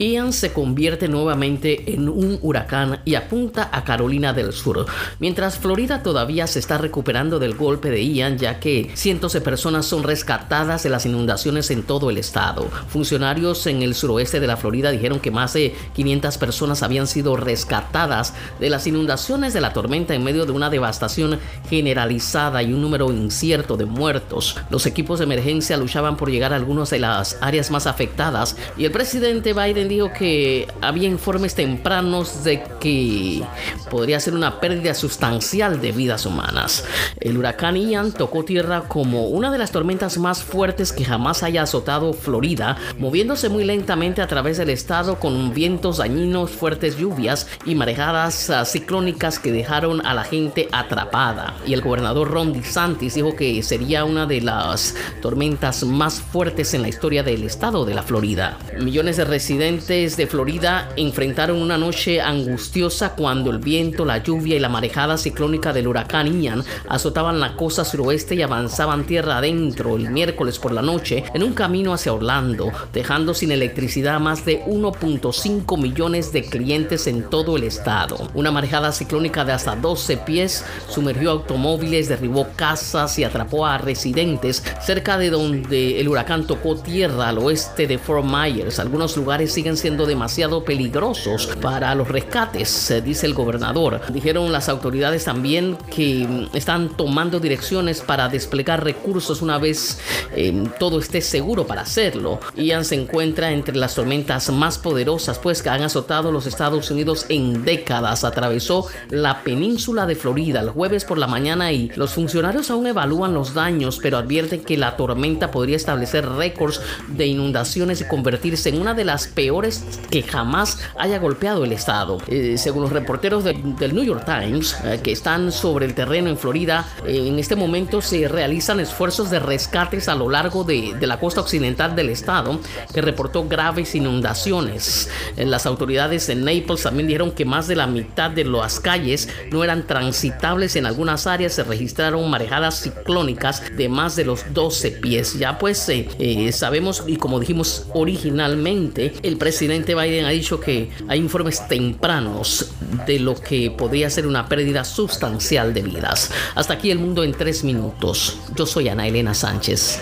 Ian se convierte nuevamente en un huracán y apunta a Carolina del Sur, mientras Florida todavía se está recuperando del golpe de Ian ya que cientos de personas son rescatadas de las inundaciones en todo el estado. Funcionarios en el suroeste de la Florida dijeron que más de 500 personas habían sido rescatadas de las inundaciones de la tormenta en medio de una devastación generalizada y un número incierto de muertos. Los equipos de emergencia luchaban por llegar a algunas de las áreas más afectadas y el presidente Biden dijo que había informes tempranos de que podría ser una pérdida sustancial de vidas humanas. El huracán Ian tocó tierra como una de las tormentas más fuertes que jamás haya azotado Florida, moviéndose muy lentamente a través del estado con vientos dañinos, fuertes lluvias y marejadas ah, ciclónicas que dejaron a la gente atrapada. Y el gobernador Ron DeSantis dijo que sería una de las tormentas más fuertes en la historia del estado de la Florida. Millones de residentes de Florida enfrentaron una noche angustiosa cuando el viento, la lluvia y la marejada ciclónica del huracán Ian azotaban la costa suroeste y avanzaban tierra adentro el miércoles por la noche en un camino hacia Orlando, dejando sin electricidad a más de 1.5 millones de clientes en todo el estado. Una marejada ciclónica de hasta 12 pies sumergió automóviles, derribó casas y atrapó a residentes cerca de donde el huracán tocó tierra al oeste de Fort Myers. Algunos lugares siguen siendo demasiado peligrosos para los rescates, dice el gobernador. Dijeron las autoridades también que mm, están tomando direcciones para desplegar recursos una vez em, todo esté seguro para hacerlo. Ian se encuentra entre las tormentas más poderosas pues que han azotado los Estados Unidos en décadas. Atravesó la península de Florida el jueves por la mañana y los funcionarios aún evalúan los daños, pero advierten que la tormenta podría establecer récords de inundaciones y convertirse en una de las peores que jamás haya golpeado el estado. Eh, según los reporteros del New York Times, eh, que están sobre el terreno en Florida, eh, en este momento se realizan esfuerzos de rescates a lo largo de, de la costa occidental del estado, que reportó graves inundaciones. las autoridades en Naples también dijeron que más de la mitad de las calles no eran transitables. En algunas áreas se registraron marejadas ciclónicas de más de los 12 pies. Ya pues sabemos y como dijimos originalmente, el presidente Biden ha dicho que hay informes tempranos de lo que podría ser una pérdida sustancial de vidas. Hasta aquí el mundo en tres minutos. Yo soy Ana Elena Sánchez.